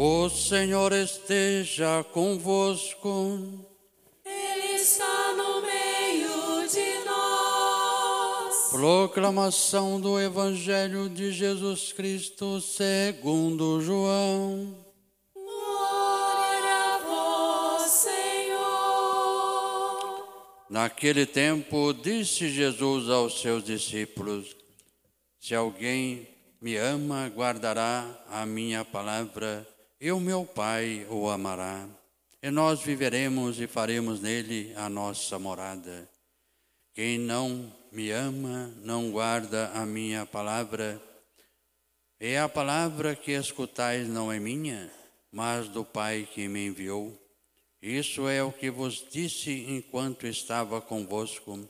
O Senhor esteja convosco. Ele está no meio de nós. Proclamação do Evangelho de Jesus Cristo segundo João. Glória a vós, Senhor. Naquele tempo disse Jesus aos seus discípulos: Se alguém me ama, guardará a minha palavra, e o meu Pai o amará. E nós viveremos e faremos nele a nossa morada. Quem não me ama, não guarda a minha palavra. E a palavra que escutais não é minha, mas do Pai que me enviou. Isso é o que vos disse enquanto estava convosco.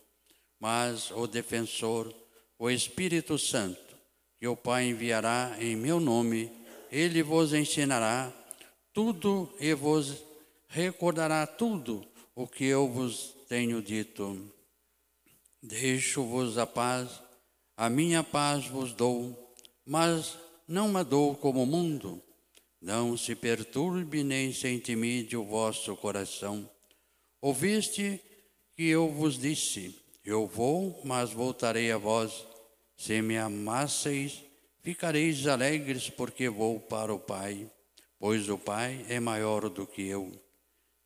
Mas o defensor, o Espírito Santo, que o Pai enviará em meu nome, ele vos ensinará tudo e vos recordará tudo o que eu vos tenho dito. Deixo-vos a paz, a minha paz vos dou, mas não a dou como o mundo. Não se perturbe nem se intimide o vosso coração. Ouviste que eu vos disse: Eu vou, mas voltarei a vós. Se me amasseis, ficareis alegres, porque vou para o Pai, pois o Pai é maior do que eu.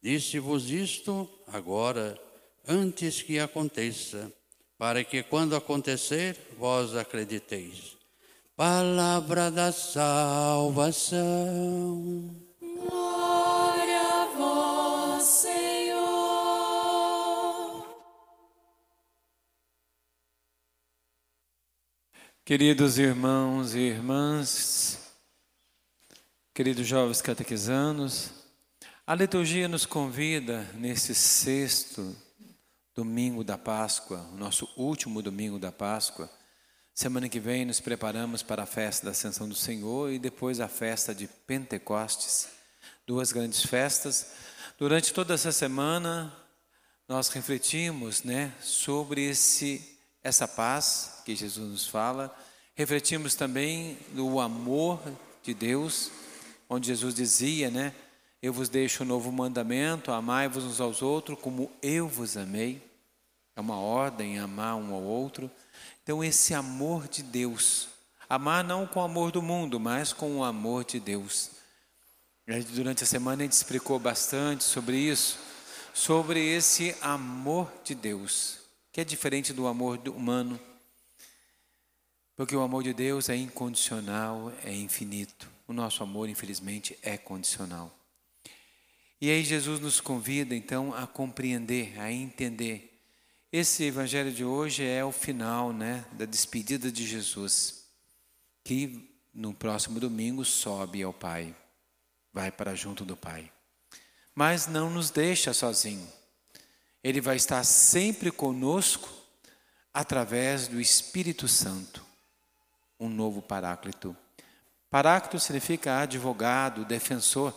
Disse-vos isto agora, antes que aconteça, para que quando acontecer, vós acrediteis. Palavra da salvação. Queridos irmãos e irmãs, queridos jovens catequizanos, a liturgia nos convida nesse sexto domingo da Páscoa, nosso último domingo da Páscoa. Semana que vem nos preparamos para a festa da Ascensão do Senhor e depois a festa de Pentecostes, duas grandes festas. Durante toda essa semana nós refletimos, né, sobre esse essa paz que Jesus nos fala. Refletimos também no amor de Deus, onde Jesus dizia, né, eu vos deixo um novo mandamento, amai-vos uns aos outros como eu vos amei. É uma ordem amar um ao outro. Então, esse amor de Deus, amar não com o amor do mundo, mas com o amor de Deus. Durante a semana a gente explicou bastante sobre isso, sobre esse amor de Deus, que é diferente do amor humano, porque o amor de Deus é incondicional, é infinito. O nosso amor, infelizmente, é condicional. E aí Jesus nos convida então a compreender, a entender esse evangelho de hoje é o final, né, da despedida de Jesus, que no próximo domingo sobe ao Pai, vai para junto do Pai. Mas não nos deixa sozinho. Ele vai estar sempre conosco através do Espírito Santo, um novo Paráclito. Paráclito significa advogado, defensor.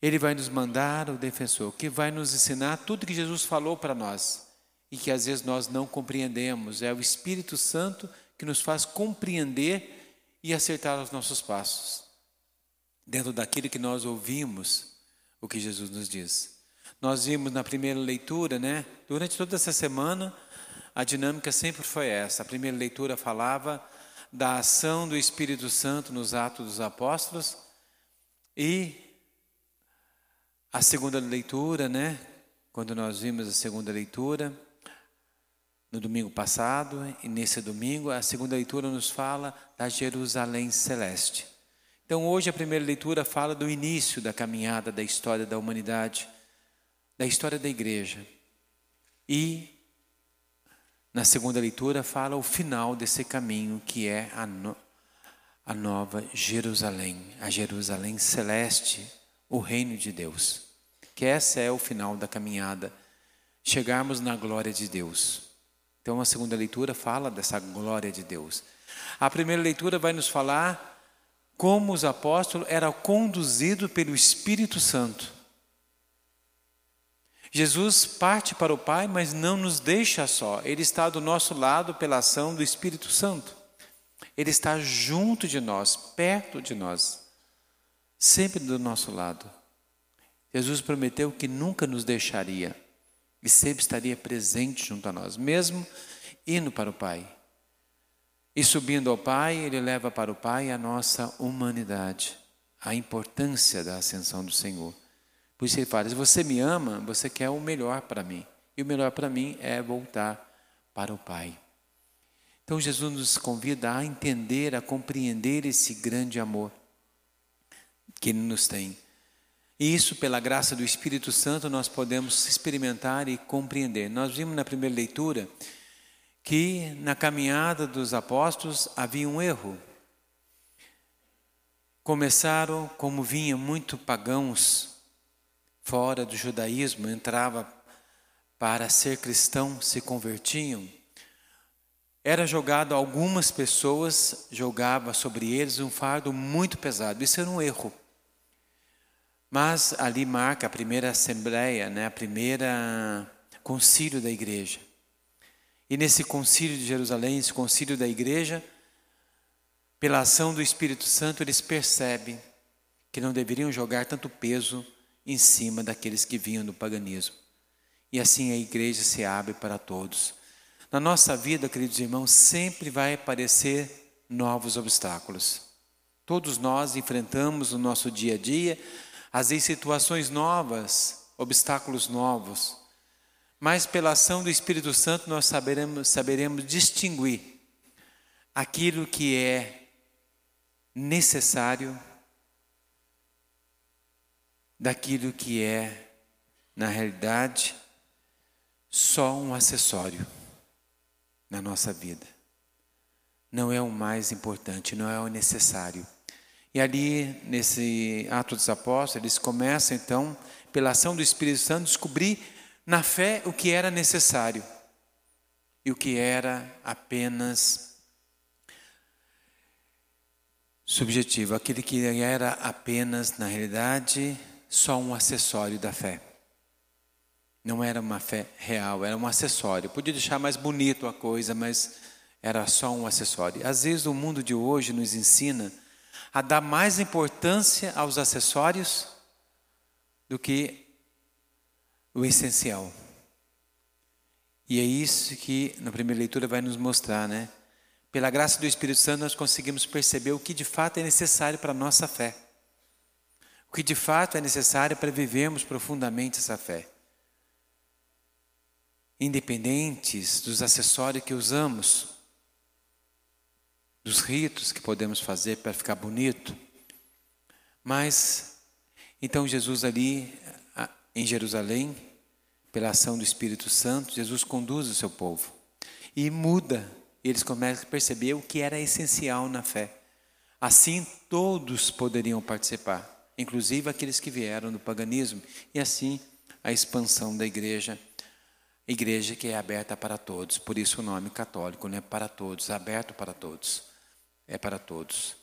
Ele vai nos mandar o defensor, que vai nos ensinar tudo que Jesus falou para nós e que às vezes nós não compreendemos. É o Espírito Santo que nos faz compreender e acertar os nossos passos, dentro daquilo que nós ouvimos, o que Jesus nos diz. Nós vimos na primeira leitura, né? Durante toda essa semana, a dinâmica sempre foi essa. A primeira leitura falava da ação do Espírito Santo nos Atos dos Apóstolos e a segunda leitura, né? Quando nós vimos a segunda leitura, no domingo passado e nesse domingo, a segunda leitura nos fala da Jerusalém celeste. Então, hoje a primeira leitura fala do início da caminhada da história da humanidade, da história da igreja. E na segunda leitura fala o final desse caminho que é a, no, a nova Jerusalém, a Jerusalém celeste, o reino de Deus. Que essa é o final da caminhada, chegarmos na glória de Deus. Então a segunda leitura fala dessa glória de Deus. A primeira leitura vai nos falar como os apóstolos eram conduzidos pelo Espírito Santo. Jesus parte para o Pai, mas não nos deixa só. Ele está do nosso lado pela ação do Espírito Santo. Ele está junto de nós, perto de nós. sempre do nosso lado. Jesus prometeu que nunca nos deixaria e sempre estaria presente junto a nós, mesmo indo para o Pai. E subindo ao Pai, Ele leva para o Pai a nossa humanidade, a importância da ascensão do Senhor. Por isso Ele fala: se você me ama, você quer o melhor para mim. E o melhor para mim é voltar para o Pai. Então Jesus nos convida a entender, a compreender esse grande amor que Ele nos tem. E isso, pela graça do Espírito Santo, nós podemos experimentar e compreender. Nós vimos na primeira leitura que na caminhada dos apóstolos havia um erro. Começaram, como vinham muito pagãos fora do judaísmo, entrava para ser cristão, se convertiam. Era jogado algumas pessoas, jogava sobre eles um fardo muito pesado. Isso era um erro. Mas ali marca a primeira assembleia, né, a primeira concílio da igreja. E nesse concílio de Jerusalém, esse concílio da igreja, pela ação do Espírito Santo, eles percebem que não deveriam jogar tanto peso em cima daqueles que vinham do paganismo. E assim a igreja se abre para todos. Na nossa vida, queridos irmãos, sempre vai aparecer novos obstáculos. Todos nós enfrentamos no nosso dia a dia às vezes situações novas, obstáculos novos. Mas pela ação do Espírito Santo nós saberemos, saberemos distinguir aquilo que é necessário daquilo que é, na realidade, só um acessório na nossa vida. Não é o mais importante, não é o necessário. E ali, nesse Ato dos Apóstolos, eles começam então, pela ação do Espírito Santo, descobrir na fé o que era necessário e o que era apenas subjetivo, aquele que era apenas, na realidade, só um acessório da fé. Não era uma fé real, era um acessório. Podia deixar mais bonito a coisa, mas era só um acessório. Às vezes o mundo de hoje nos ensina a dar mais importância aos acessórios do que o essencial. E é isso que na primeira leitura vai nos mostrar, né? Pela graça do Espírito Santo nós conseguimos perceber o que de fato é necessário para a nossa fé. O que de fato é necessário para vivermos profundamente essa fé. Independentes dos acessórios que usamos, dos ritos que podemos fazer para ficar bonito. Mas, então Jesus ali em Jerusalém, pela ação do Espírito Santo, Jesus conduz o seu povo e muda. Eles começam a perceber o que era essencial na fé. Assim, todos poderiam participar, inclusive aqueles que vieram do paganismo, e assim a expansão da igreja igreja que é aberta para todos, por isso o nome católico, né? Para todos, aberto para todos é para todos.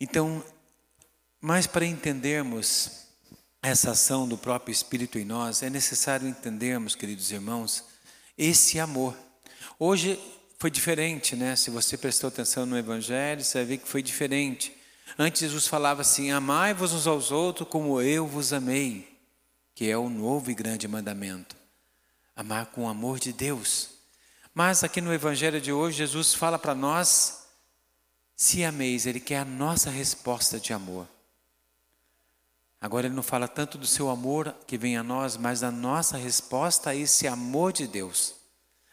Então, mas para entendermos essa ação do próprio Espírito em nós, é necessário entendermos, queridos irmãos, esse amor. Hoje foi diferente, né? Se você prestou atenção no Evangelho, você vai ver que foi diferente. Antes Jesus falava assim: Amai-vos uns aos outros como eu vos amei, que é o novo e grande mandamento. Amar com o amor de Deus. Mas aqui no Evangelho de hoje, Jesus fala para nós se ameis, Ele quer a nossa resposta de amor. Agora Ele não fala tanto do seu amor que vem a nós, mas da nossa resposta a esse amor de Deus,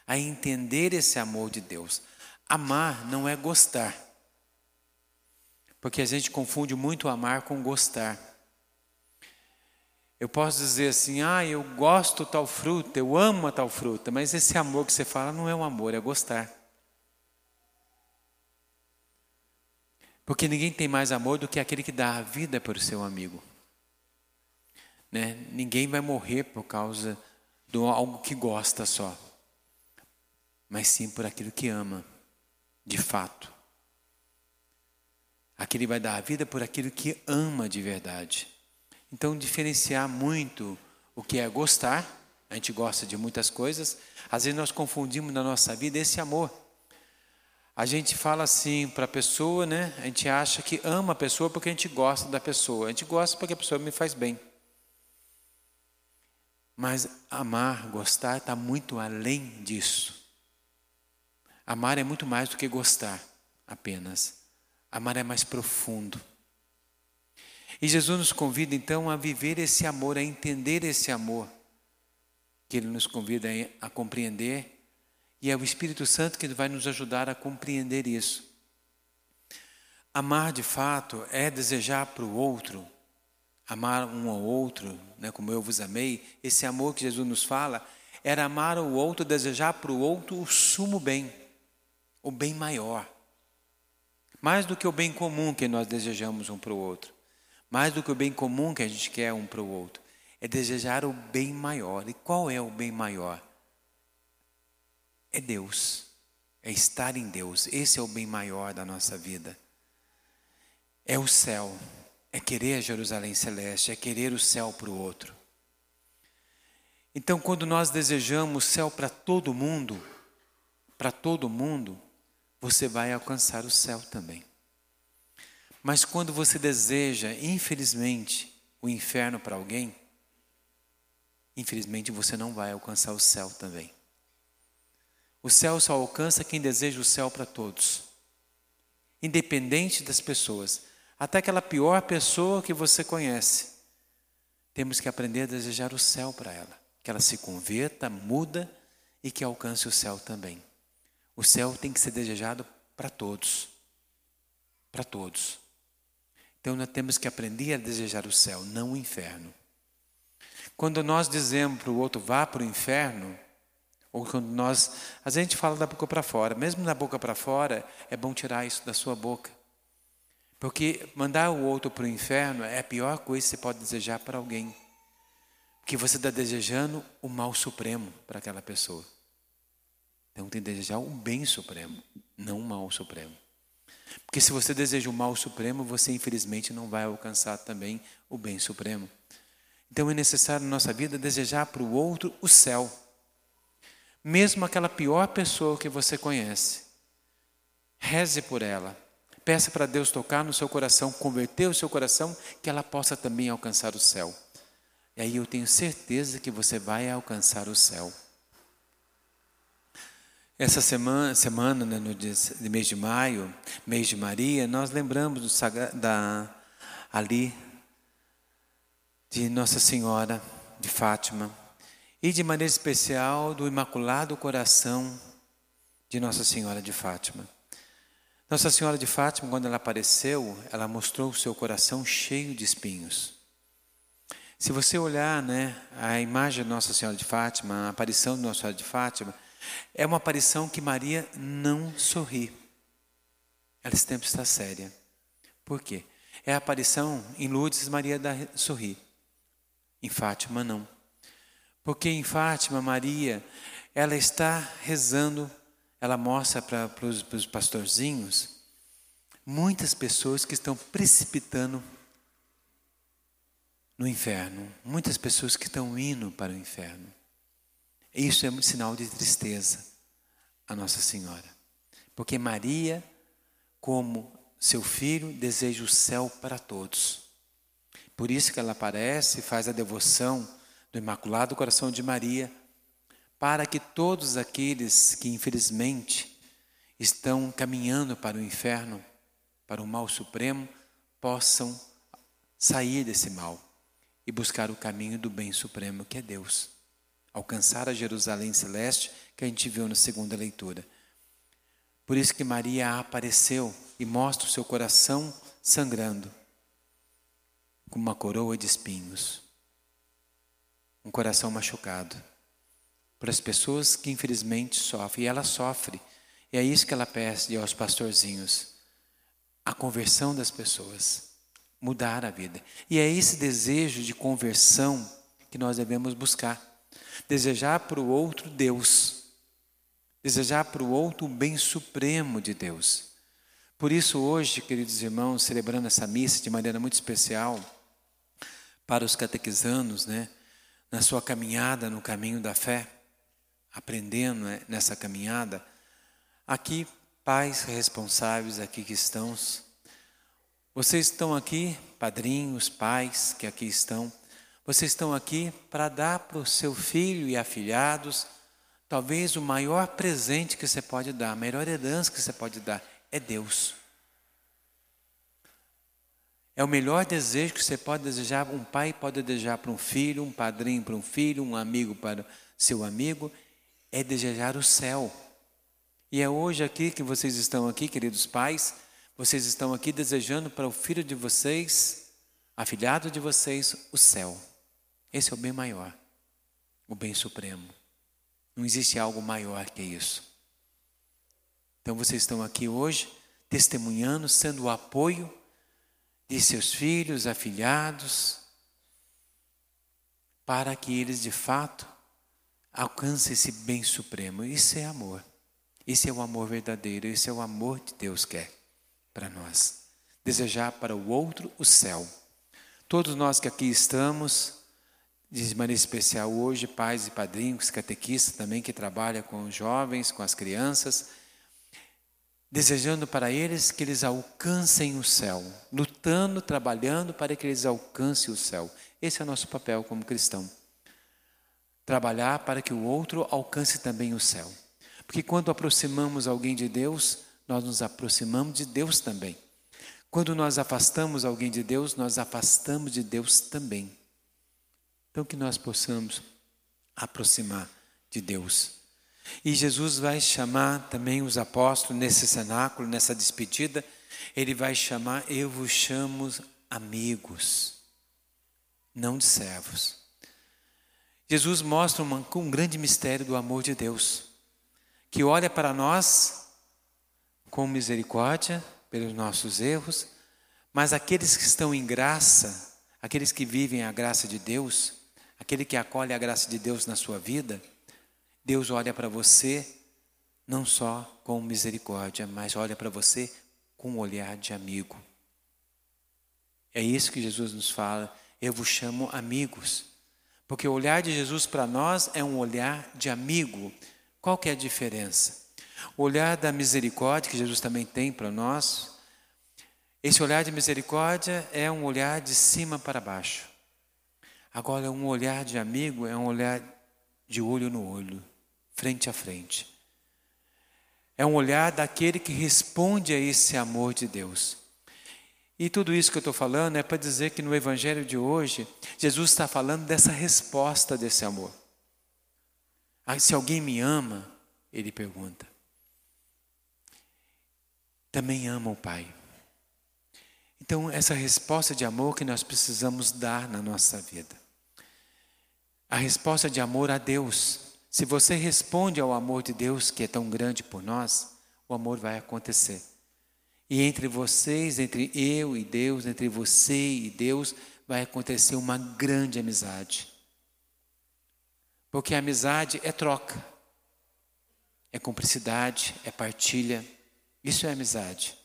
a entender esse amor de Deus. Amar não é gostar, porque a gente confunde muito amar com gostar. Eu posso dizer assim, ah, eu gosto tal fruta, eu amo a tal fruta, mas esse amor que você fala não é um amor, é gostar. Porque ninguém tem mais amor do que aquele que dá a vida para o seu amigo. Né? Ninguém vai morrer por causa de algo que gosta só, mas sim por aquilo que ama, de fato. Aquele vai dar a vida por aquilo que ama de verdade. Então, diferenciar muito o que é gostar, a gente gosta de muitas coisas, às vezes nós confundimos na nossa vida esse amor. A gente fala assim para a pessoa, né? A gente acha que ama a pessoa porque a gente gosta da pessoa. A gente gosta porque a pessoa me faz bem. Mas amar, gostar, está muito além disso. Amar é muito mais do que gostar apenas. Amar é mais profundo. E Jesus nos convida então a viver esse amor, a entender esse amor, que Ele nos convida a compreender, e é o Espírito Santo que vai nos ajudar a compreender isso. Amar de fato é desejar para o outro, amar um ao outro, né, como eu vos amei, esse amor que Jesus nos fala, era amar o outro, desejar para o outro o sumo bem, o bem maior. Mais do que o bem comum que nós desejamos um para o outro. Mais do que o bem comum que a gente quer um para o outro. É desejar o bem maior. E qual é o bem maior? É Deus. É estar em Deus. Esse é o bem maior da nossa vida. É o céu é querer Jerusalém celeste, é querer o céu para o outro. Então, quando nós desejamos céu para todo mundo, para todo mundo, você vai alcançar o céu também. Mas quando você deseja, infelizmente, o inferno para alguém, infelizmente você não vai alcançar o céu também. O céu só alcança quem deseja o céu para todos, independente das pessoas até aquela pior pessoa que você conhece. Temos que aprender a desejar o céu para ela, que ela se converta, muda e que alcance o céu também. O céu tem que ser desejado para todos. Para todos. Então nós temos que aprender a desejar o céu, não o inferno. Quando nós dizemos para o outro vá para o inferno, ou quando nós, a gente fala da boca para fora, mesmo da boca para fora, é bom tirar isso da sua boca. Porque mandar o outro para o inferno é a pior coisa que você pode desejar para alguém. Porque você está desejando o mal supremo para aquela pessoa. Então tem que desejar o bem supremo, não o mal supremo. Porque se você deseja o mal supremo, você infelizmente não vai alcançar também o bem supremo. Então é necessário na nossa vida desejar para o outro o céu. Mesmo aquela pior pessoa que você conhece. Reze por ela, Peça para Deus tocar no seu coração, converter o seu coração, que ela possa também alcançar o céu. E aí eu tenho certeza que você vai alcançar o céu. Essa semana, semana né, no mês de maio, mês de Maria, nós lembramos do, da, ali de Nossa Senhora de Fátima e de maneira especial do Imaculado Coração de Nossa Senhora de Fátima. Nossa Senhora de Fátima, quando ela apareceu, ela mostrou o seu coração cheio de espinhos. Se você olhar né, a imagem de Nossa Senhora de Fátima, a aparição de Nossa Senhora de Fátima, é uma aparição que Maria não sorri. Ela sempre está séria. Por quê? É a aparição em Lourdes, Maria dá sorri. Em Fátima, não. Porque em Fátima, Maria, ela está rezando ela mostra para os pastorzinhos muitas pessoas que estão precipitando no inferno, muitas pessoas que estão indo para o inferno. Isso é um sinal de tristeza a Nossa Senhora, porque Maria, como seu filho, deseja o céu para todos. Por isso que ela aparece e faz a devoção do Imaculado Coração de Maria para que todos aqueles que infelizmente estão caminhando para o inferno, para o mal supremo, possam sair desse mal e buscar o caminho do bem supremo, que é Deus. Alcançar a Jerusalém celeste que a gente viu na segunda leitura. Por isso que Maria apareceu e mostra o seu coração sangrando, com uma coroa de espinhos, um coração machucado para as pessoas que infelizmente sofrem. E ela sofre. E é isso que ela pede aos pastorzinhos: a conversão das pessoas, mudar a vida. E é esse desejo de conversão que nós devemos buscar. Desejar para o outro Deus. Desejar para o outro o bem supremo de Deus. Por isso, hoje, queridos irmãos, celebrando essa missa de maneira muito especial, para os catequizanos, né, na sua caminhada no caminho da fé, aprendendo né, nessa caminhada, aqui pais responsáveis aqui que estão. Vocês estão aqui, padrinhos, pais que aqui estão. Vocês estão aqui para dar para o seu filho e afilhados talvez o maior presente que você pode dar, a melhor herança que você pode dar é Deus. É o melhor desejo que você pode desejar, um pai pode desejar para um filho, um padrinho para um filho, um amigo para seu amigo, é desejar o céu. E é hoje aqui que vocês estão aqui, queridos pais, vocês estão aqui desejando para o filho de vocês, afilhado de vocês, o céu. Esse é o bem maior, o bem supremo. Não existe algo maior que isso. Então vocês estão aqui hoje testemunhando, sendo o apoio de seus filhos, afilhados, para que eles de fato alcancem esse bem supremo. Isso é amor. Esse é o amor verdadeiro, esse é o amor que Deus quer para nós. Desejar para o outro o céu. Todos nós que aqui estamos, de maneira especial hoje, pais e padrinhos, catequistas também que trabalham com os jovens, com as crianças, desejando para eles que eles alcancem o céu, lutando, trabalhando para que eles alcancem o céu. Esse é o nosso papel como cristão. Trabalhar para que o outro alcance também o céu. Porque quando aproximamos alguém de Deus, nós nos aproximamos de Deus também. Quando nós afastamos alguém de Deus, nós afastamos de Deus também. Então, que nós possamos aproximar de Deus. E Jesus vai chamar também os apóstolos nesse cenáculo, nessa despedida, ele vai chamar, eu vos chamo amigos, não de servos. Jesus mostra uma, um grande mistério do amor de Deus, que olha para nós com misericórdia pelos nossos erros, mas aqueles que estão em graça, aqueles que vivem a graça de Deus, aquele que acolhe a graça de Deus na sua vida, Deus olha para você não só com misericórdia, mas olha para você com um olhar de amigo. É isso que Jesus nos fala. Eu vos chamo amigos. Porque o olhar de Jesus para nós é um olhar de amigo. Qual que é a diferença? O olhar da misericórdia que Jesus também tem para nós, esse olhar de misericórdia é um olhar de cima para baixo. Agora, um olhar de amigo é um olhar de olho no olho, frente a frente. É um olhar daquele que responde a esse amor de Deus. E tudo isso que eu estou falando é para dizer que no Evangelho de hoje, Jesus está falando dessa resposta desse amor. Se alguém me ama, ele pergunta, também ama o Pai. Então, essa resposta de amor que nós precisamos dar na nossa vida a resposta de amor a Deus. Se você responde ao amor de Deus, que é tão grande por nós, o amor vai acontecer. E entre vocês, entre eu e Deus, entre você e Deus, vai acontecer uma grande amizade. Porque a amizade é troca, é cumplicidade, é partilha. Isso é amizade.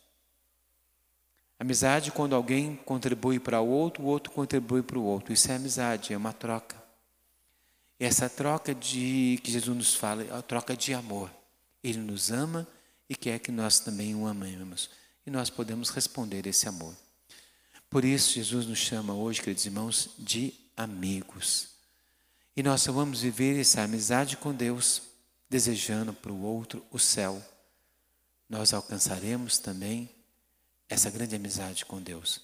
Amizade quando alguém contribui para o outro, o outro contribui para o outro. Isso é amizade, é uma troca. Essa troca de que Jesus nos fala, a troca de amor. Ele nos ama e quer que nós também o amemos. E nós podemos responder esse amor. Por isso, Jesus nos chama hoje, queridos irmãos, de amigos. E nós só vamos viver essa amizade com Deus, desejando para o outro o céu. Nós alcançaremos também essa grande amizade com Deus.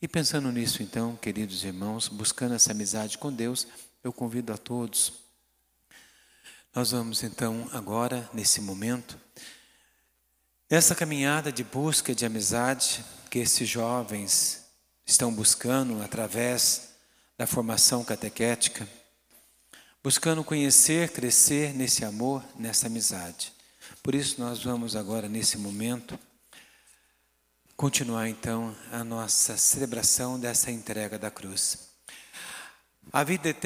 E pensando nisso, então, queridos irmãos, buscando essa amizade com Deus, eu convido a todos. Nós vamos então agora, nesse momento, nessa caminhada de busca de amizade que esses jovens estão buscando através da formação catequética, buscando conhecer, crescer nesse amor, nessa amizade. Por isso, nós vamos agora, nesse momento, continuar então a nossa celebração dessa entrega da cruz. A vida eterna